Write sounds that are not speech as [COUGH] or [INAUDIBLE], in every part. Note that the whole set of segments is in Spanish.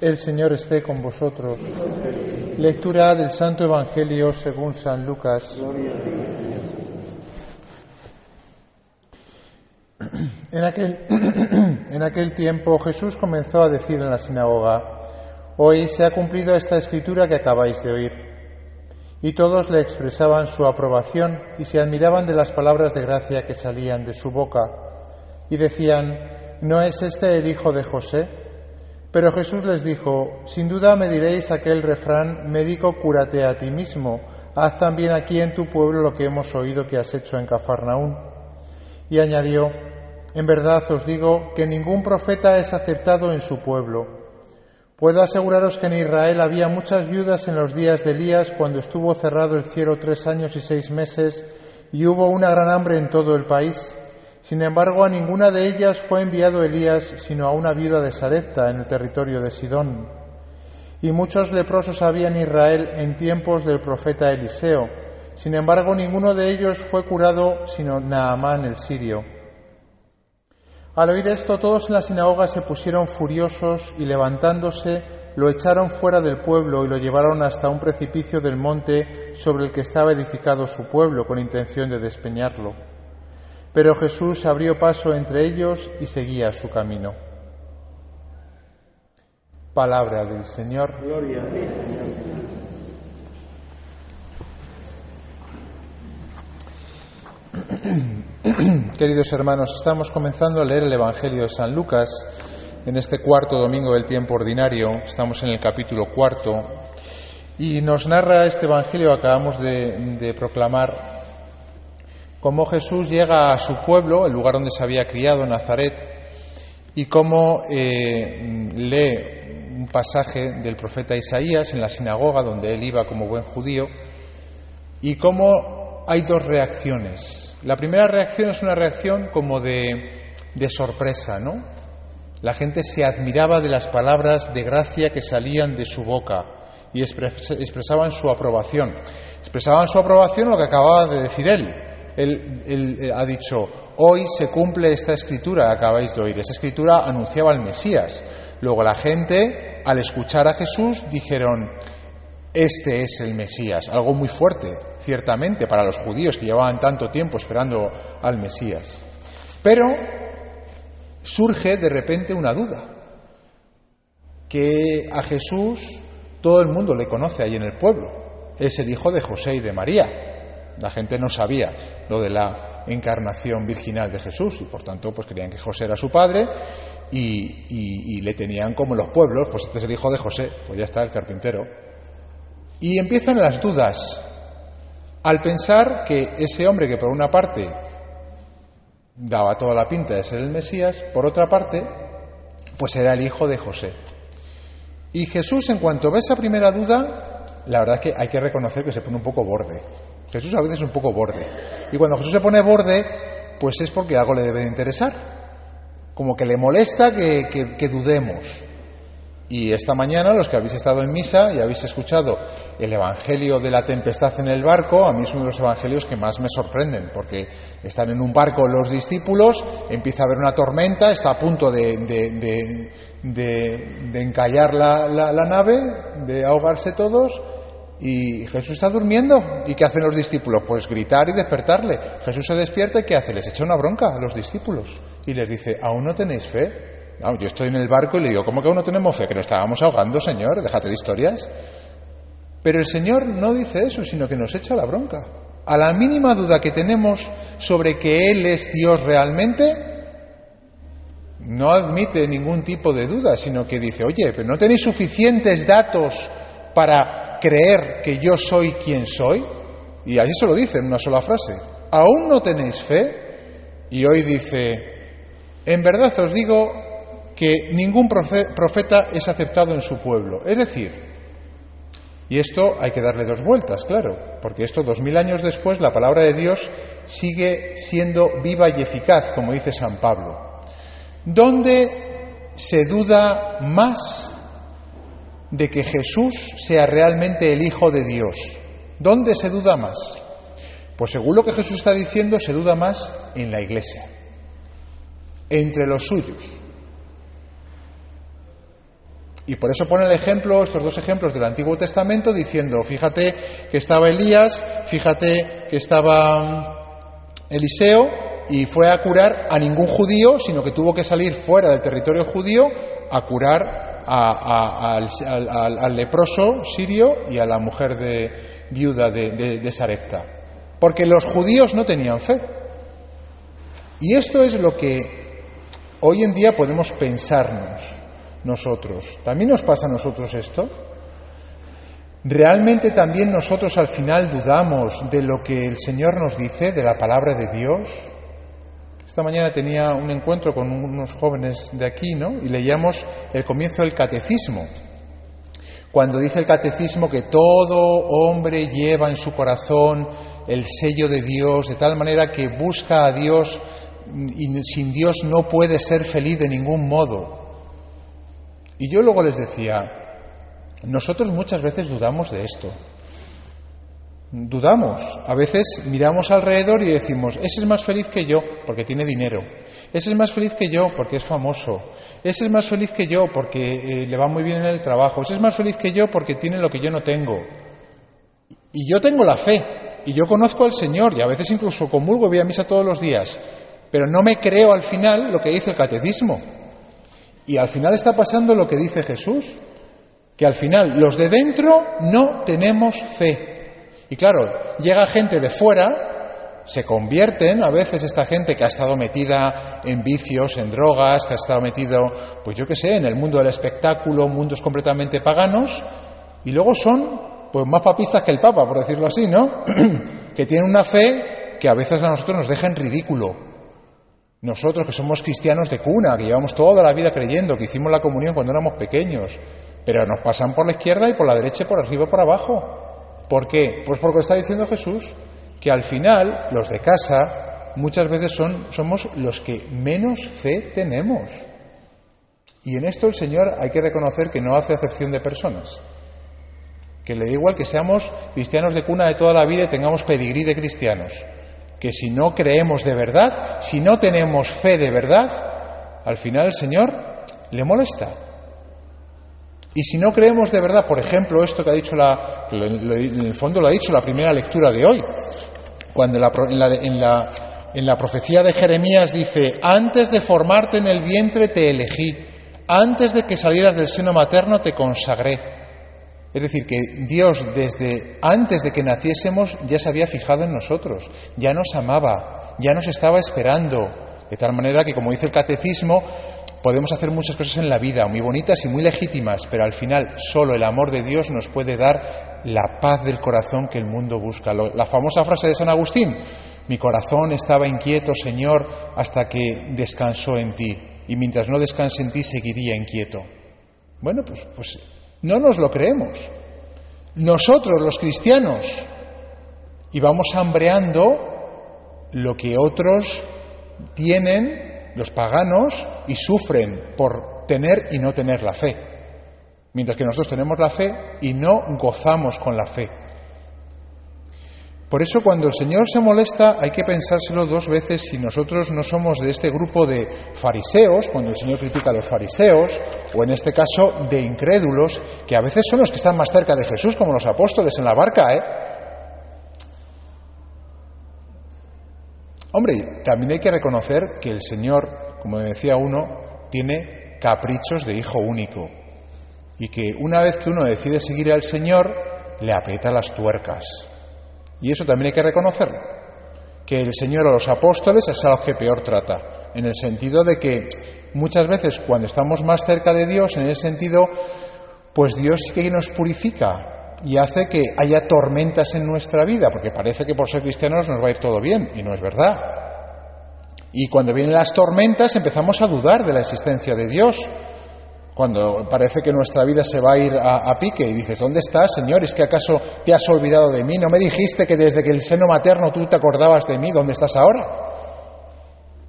El Señor esté con vosotros. Lectura del Santo Evangelio según San Lucas. En aquel, [CLEARS THROAT] en aquel tiempo Jesús comenzó a decir en la sinagoga, Hoy se ha cumplido esta escritura que acabáis de oír. Y todos le expresaban su aprobación y se admiraban de las palabras de gracia que salían de su boca. Y decían, ¿no es este el hijo de José? Pero Jesús les dijo, sin duda me diréis aquel refrán, médico, cúrate a ti mismo, haz también aquí en tu pueblo lo que hemos oído que has hecho en Cafarnaún. Y añadió, en verdad os digo que ningún profeta es aceptado en su pueblo. Puedo aseguraros que en Israel había muchas viudas en los días de Elías cuando estuvo cerrado el cielo tres años y seis meses y hubo una gran hambre en todo el país. Sin embargo, a ninguna de ellas fue enviado Elías, sino a una viuda de Sarepta en el territorio de Sidón. Y muchos leprosos había en Israel en tiempos del profeta Eliseo. Sin embargo, ninguno de ellos fue curado, sino Naamán el sirio. Al oír esto, todos en la sinagoga se pusieron furiosos y levantándose, lo echaron fuera del pueblo y lo llevaron hasta un precipicio del monte sobre el que estaba edificado su pueblo, con intención de despeñarlo. Pero Jesús abrió paso entre ellos y seguía su camino. Palabra del Señor. Gloria a ti, [CLEARS THROAT] Queridos hermanos, estamos comenzando a leer el Evangelio de San Lucas en este cuarto domingo del tiempo ordinario. Estamos en el capítulo cuarto y nos narra este Evangelio, acabamos de, de proclamar, cómo Jesús llega a su pueblo, el lugar donde se había criado, Nazaret, y cómo eh, lee un pasaje del profeta Isaías en la sinagoga donde él iba como buen judío, y cómo hay dos reacciones la primera reacción es una reacción como de, sorpresa, ¿no? La gente se admiraba de las palabras de gracia que salían de su boca y expresaban su aprobación. Expresaban su aprobación lo que acababa de decir él. Él. Eh, ha dicho, hoy se cumple esta escritura que acabáis de oír. Esa escritura anunciaba al Mesías. Luego la gente, al escuchar a Jesús, dijeron, este es el Mesías, algo muy fuerte, ciertamente, para los judíos que llevaban tanto tiempo esperando al Mesías. Pero surge de repente una duda, que a Jesús todo el mundo le conoce ahí en el pueblo, es el hijo de José y de María. La gente no sabía lo de la encarnación virginal de Jesús y por tanto pues creían que José era su padre y, y le tenían como los pueblos, pues este es el hijo de José, pues ya está el carpintero, y empiezan las dudas al pensar que ese hombre que por una parte daba toda la pinta de ser el Mesías, por otra parte, pues era el hijo de José. Y Jesús, en cuanto ve esa primera duda, la verdad es que hay que reconocer que se pone un poco borde. Jesús a veces es un poco borde. Y cuando Jesús se pone borde, pues es porque algo le debe de interesar. Como que le molesta que, que dudemos. Y esta mañana, los que habéis estado en misa y habéis escuchado el Evangelio de la tempestad en el barco, a mí es uno de los evangelios que más me sorprenden, porque están en un barco los discípulos, empieza a haber una tormenta, está a punto de, de, encallar la, la nave, de ahogarse todos, y Jesús está durmiendo. ¿Y qué hacen los discípulos? Pues gritar y despertarle. Jesús se despierta y ¿qué hace? Les echa una bronca a los discípulos y les dice, ¿aún no tenéis fe? yo estoy en el barco y le digo, ¿cómo que aún no tenemos fe? Que nos estábamos ahogando, Señor, déjate de historias. Pero el Señor no dice eso, sino que nos echa la bronca. A la mínima duda que tenemos sobre que Él es Dios realmente, no admite ningún tipo de duda, sino que dice, oye, pero no tenéis suficientes datos para creer que yo soy quien soy. Y así se lo dice en una sola frase. ¿Aún no tenéis fe? Y hoy dice, en verdad os digo que ningún profeta es aceptado en su pueblo. Es decir, y esto hay que darle dos vueltas, claro, porque esto dos mil años después la palabra de Dios sigue siendo viva y eficaz, como dice San Pablo. ¿Dónde se duda más de que Jesús sea realmente el Hijo de Dios? ¿Dónde se duda más? Pues según lo que Jesús está diciendo, se duda más en la Iglesia, entre los suyos. Y por eso pone el ejemplo, estos dos ejemplos del Antiguo Testamento, diciendo, fíjate que estaba Elías, fíjate que estaba mm, Eliseo, y fue a curar a ningún judío, sino que tuvo que salir fuera del territorio judío a curar al, leproso sirio y a la mujer de, viuda de, de Sarepta. Porque los judíos no tenían fe. Y esto es lo que hoy en día podemos pensarnos nosotros. ¿También nos pasa a nosotros esto? ¿Realmente también nosotros al final dudamos de lo que el Señor nos dice, de la palabra de Dios? Esta mañana tenía un encuentro con unos jóvenes de aquí, ¿no? Y leíamos el comienzo del catecismo. Cuando dice el catecismo que todo hombre lleva en su corazón el sello de Dios, de tal manera que busca a Dios y sin Dios no puede ser feliz de ningún modo. Y yo luego les decía, nosotros muchas veces dudamos de esto. Dudamos. A veces miramos alrededor y decimos, ese es más feliz que yo porque tiene dinero. Ese es más feliz que yo porque es famoso. Ese es más feliz que yo porque eh, le va muy bien en el trabajo. Ese es más feliz que yo porque tiene lo que yo no tengo. Y yo tengo la fe. Y yo conozco al Señor y a veces incluso comulgo y voy a misa todos los días. Pero no me creo al final lo que dice el catecismo. Y al final está pasando lo que dice Jesús, que al final los de dentro no tenemos fe. Y claro, llega gente de fuera, se convierten a veces esta gente que ha estado metida en vicios, en drogas, que ha estado metido, pues yo qué sé, en el mundo del espectáculo, mundos completamente paganos, y luego son pues más papistas que el Papa, por decirlo así, ¿no? [CLEARS THROAT] que tienen una fe que a veces a nosotros nos deja en ridículo. Nosotros que somos cristianos de cuna, que llevamos toda la vida creyendo, que hicimos la comunión cuando éramos pequeños, pero nos pasan por la izquierda y por la derecha por arriba y por abajo. ¿Por qué? Pues porque está diciendo Jesús que al final los de casa muchas veces son, somos los que menos fe tenemos. Y en esto el Señor hay que reconocer que no hace acepción de personas. Que le da igual que seamos cristianos de cuna de toda la vida y tengamos pedigrí de cristianos que si no creemos de verdad, si no tenemos fe de verdad, al final el Señor le molesta. Y si no creemos de verdad, por ejemplo, esto que ha dicho la, en el fondo lo ha dicho la primera lectura de hoy, cuando en la, en la, en la profecía de Jeremías dice, antes de formarte en el vientre te elegí, antes de que salieras del seno materno te consagré. Es decir, que Dios desde antes de que naciésemos ya se había fijado en nosotros, ya nos amaba, ya nos estaba esperando, de tal manera que, como dice el catecismo, podemos hacer muchas cosas en la vida, muy bonitas y muy legítimas, pero al final solo el amor de Dios nos puede dar la paz del corazón que el mundo busca. La famosa frase de San Agustín, mi corazón estaba inquieto, Señor, hasta que descansó en ti, y mientras no descanse en ti seguiría inquieto. Bueno, pues, pues no nos lo creemos. Nosotros, los cristianos, y vamos hambreando lo que otros tienen, los paganos, y sufren por tener y no tener la fe. Mientras que nosotros tenemos la fe y no gozamos con la fe. Por eso cuando el Señor se molesta hay que pensárselo dos veces si nosotros no somos de este grupo de fariseos, cuando el Señor critica a los fariseos, o en este caso de incrédulos, que a veces son los que están más cerca de Jesús, como los apóstoles en la barca, ¿eh? Hombre, también hay que reconocer que el Señor, como decía uno, tiene caprichos de hijo único. Y que una vez que uno decide seguir al Señor, le aprieta las tuercas. Y eso también hay que reconocerlo, que el Señor a los apóstoles es a los que peor trata, en el sentido de que muchas veces cuando estamos más cerca de Dios, en ese sentido, pues Dios que nos purifica y hace que haya tormentas en nuestra vida, porque parece que por ser cristianos nos va a ir todo bien, y no es verdad. Y cuando vienen las tormentas empezamos a dudar de la existencia de Dios, cuando parece que nuestra vida se va a ir a, pique y dices, ¿dónde estás, Señor? ¿Es que acaso te has olvidado de mí? ¿No me dijiste que desde que el seno materno tú te acordabas de mí? ¿Dónde estás ahora?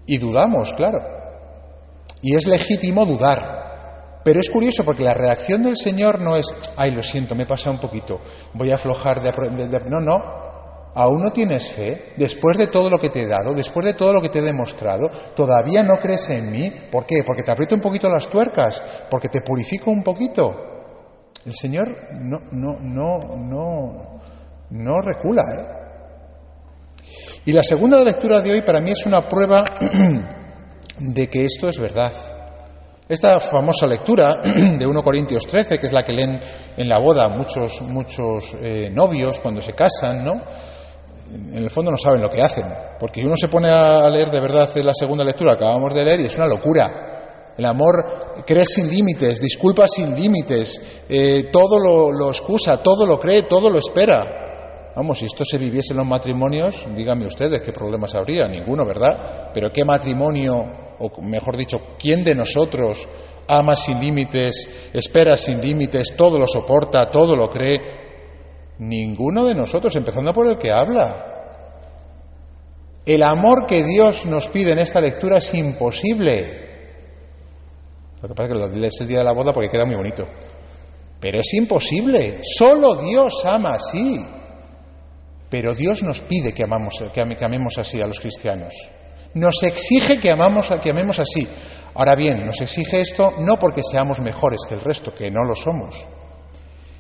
Y dudamos, claro. Y es legítimo dudar. Pero es curioso porque la reacción del Señor no es, ay, lo siento, me pasa un poquito, voy a aflojar de... de no, no. ¿Aún no tienes fe? Después de todo lo que te he dado, después de todo lo que te he demostrado, ¿todavía no crees en mí? ¿Por qué? Porque te aprieto un poquito las tuercas, porque te purifico un poquito. El Señor no, no, no, no, no recula. ¿eh? Y la segunda lectura de hoy para mí es una prueba [CLEARS THROAT] de que esto es verdad. Esta famosa lectura [CLEARS THROAT] de 1 Corintios 13, que es la que leen en la boda muchos, muchos eh, novios cuando se casan, ¿no? En el fondo no saben lo que hacen, porque uno se pone a leer de verdad la segunda lectura que acabamos de leer y es una locura. El amor cree sin límites, disculpa sin límites, eh, todo lo, lo excusa, todo lo cree, todo lo espera. Vamos, si esto se viviese en los matrimonios, díganme ustedes qué problemas habría. Ninguno, ¿verdad? Pero qué matrimonio, o mejor dicho, ¿quién de nosotros ama sin límites, espera sin límites, todo lo soporta, todo lo cree? Ninguno de nosotros, empezando por el que habla. El amor que Dios nos pide en esta lectura es imposible. Lo que pasa es que lo lees el día de la boda porque queda muy bonito. Pero es imposible. Solo Dios ama así. Pero Dios nos pide que, amamos, que, amemos así a los cristianos. Nos exige que, amamos, que amemos así. Ahora bien, nos exige esto no porque seamos mejores que el resto, que no lo somos,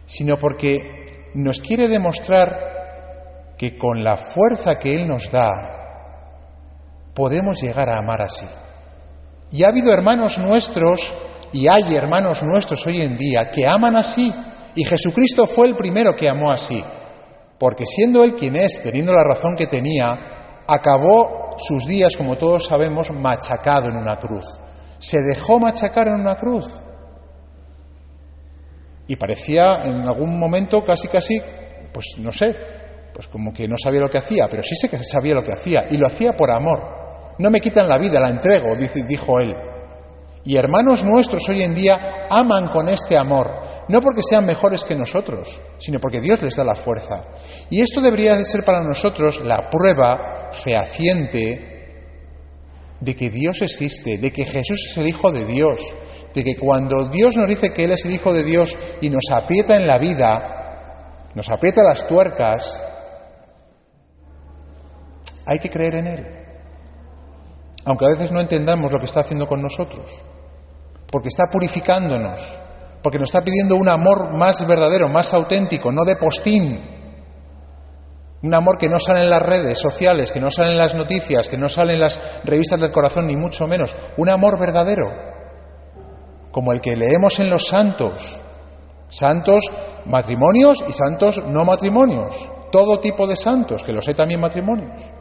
sino porque nos quiere demostrar que con la fuerza que Él nos da, podemos llegar a amar así. Y ha habido hermanos nuestros, y hay hermanos nuestros hoy en día, que aman así. Y Jesucristo fue el primero que amó así porque siendo él quien es, teniendo la razón que tenía, acabó sus días, como todos sabemos, machacado en una cruz. Se dejó machacar en una cruz. Y parecía en algún momento casi casi, pues no sé, pues como que no sabía lo que hacía, pero sí sé que sabía lo que hacía y lo hacía por amor. No me quitan la vida, la entrego, dijo él. Y hermanos nuestros hoy en día aman con este amor, no porque sean mejores que nosotros, sino porque Dios les da la fuerza. Y esto debería de ser para nosotros la prueba fehaciente de que Dios existe, de que Jesús es el Hijo de Dios, de que cuando Dios nos dice que Él es el Hijo de Dios y nos aprieta en la vida, nos aprieta las tuercas, hay que creer en Él. Aunque a veces no entendamos lo que está haciendo con nosotros, porque está purificándonos, porque nos está pidiendo un amor más verdadero, más auténtico, no de postín. Un amor que no sale en las redes sociales, que no sale en las noticias, que no sale en las revistas del corazón, ni mucho menos. Un amor verdadero, como el que leemos en los santos. Santos matrimonios y santos no matrimonios. Todo tipo de santos, que los hay también matrimonios.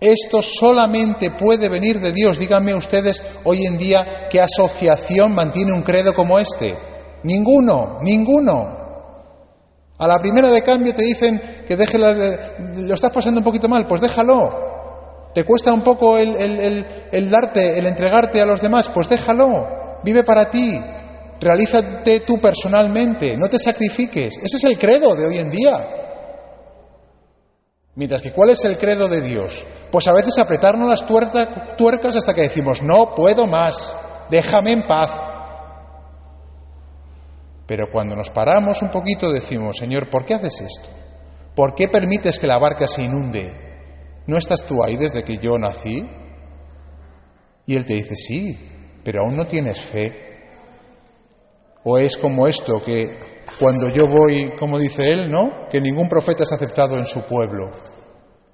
Esto solamente puede venir de Dios. Díganme ustedes hoy en día qué asociación mantiene un credo como este. Ninguno, ninguno. A la primera de cambio te dicen que deje lo estás pasando un poquito mal, pues déjalo. ¿Te cuesta un poco el, el, el, darte, el entregarte a los demás? Pues déjalo. Vive para ti. Realízate tú personalmente. No te sacrifiques. Ese es el credo de hoy en día. Mientras que, ¿cuál es el credo de Dios? Pues a veces apretarnos las tuercas hasta que decimos, no puedo más, déjame en paz. Pero cuando nos paramos un poquito decimos, Señor, ¿por qué haces esto? ¿Por qué permites que la barca se inunde? ¿No estás tú ahí desde que yo nací? Y él te dice, sí, pero aún no tienes fe. O es como esto, que cuando yo voy, como dice él, ¿no? Que ningún profeta es aceptado en su pueblo.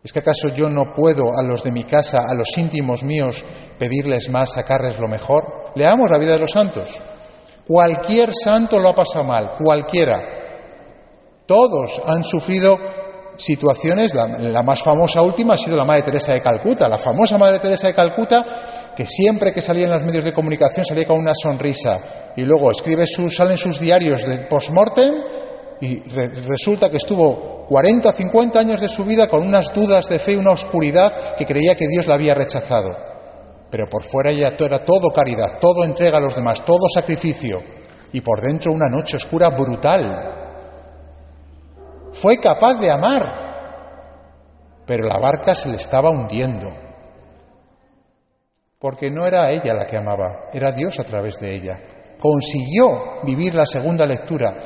¿Es que acaso yo no puedo a los de mi casa, a los íntimos míos, pedirles más, sacarles lo mejor? Leamos la vida de los santos. Cualquier santo lo ha pasado mal, cualquiera. Todos han sufrido situaciones, la, la, más famosa última ha sido la Madre Teresa de Calcuta, la famosa Madre Teresa de Calcuta, que siempre que salía en los medios de comunicación salía con una sonrisa y luego escribe sus, salen sus diarios de post-mortem y re, resulta que estuvo 40 o 50 años de su vida con unas dudas de fe y una oscuridad que creía que Dios la había rechazado. Pero por fuera ella era todo caridad, todo entrega a los demás, todo sacrificio. Y por dentro una noche oscura brutal. Fue capaz de amar, pero la barca se le estaba hundiendo. Porque no era ella la que amaba, era Dios a través de ella. Consiguió vivir la segunda lectura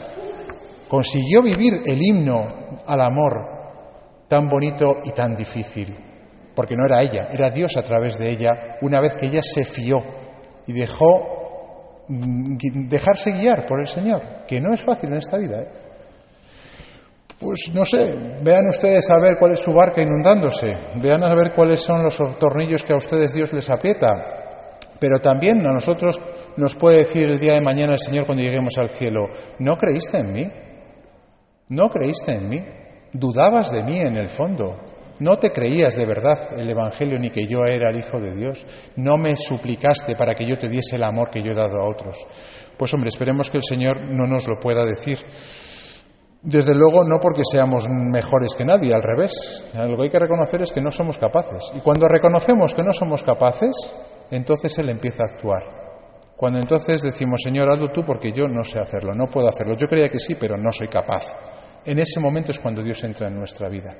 consiguió vivir el himno al amor tan bonito y tan difícil, porque no era ella, era Dios a través de ella, una vez que ella se fió y dejó mm, dejarse guiar por el Señor, que no es fácil en esta vida. ¿eh? Pues no sé, vean ustedes a ver cuál es su barca inundándose, vean a ver cuáles son los tornillos que a ustedes Dios les aprieta, pero también a nosotros nos puede decir el día de mañana el Señor cuando lleguemos al cielo, ¿no creíste en mí? ¿No creíste en mí? ¿Dudabas de mí en el fondo? ¿No te creías de verdad el Evangelio ni que yo era el Hijo de Dios? ¿No me suplicaste para que yo te diese el amor que yo he dado a otros? Pues hombre, esperemos que el Señor no nos lo pueda decir. Desde luego no porque seamos mejores que nadie, al revés. Lo que hay que reconocer es que no somos capaces. Y cuando reconocemos que no somos capaces, entonces Él empieza a actuar. Cuando entonces decimos, Señor, hazlo tú porque yo no sé hacerlo, no puedo hacerlo. Yo creía que sí, pero no soy capaz. En ese momento es cuando Dios entra en nuestra vida.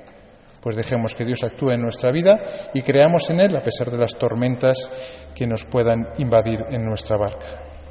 Pues dejemos que Dios actúe en nuestra vida y creamos en Él a pesar de las tormentas que nos puedan invadir en nuestra barca.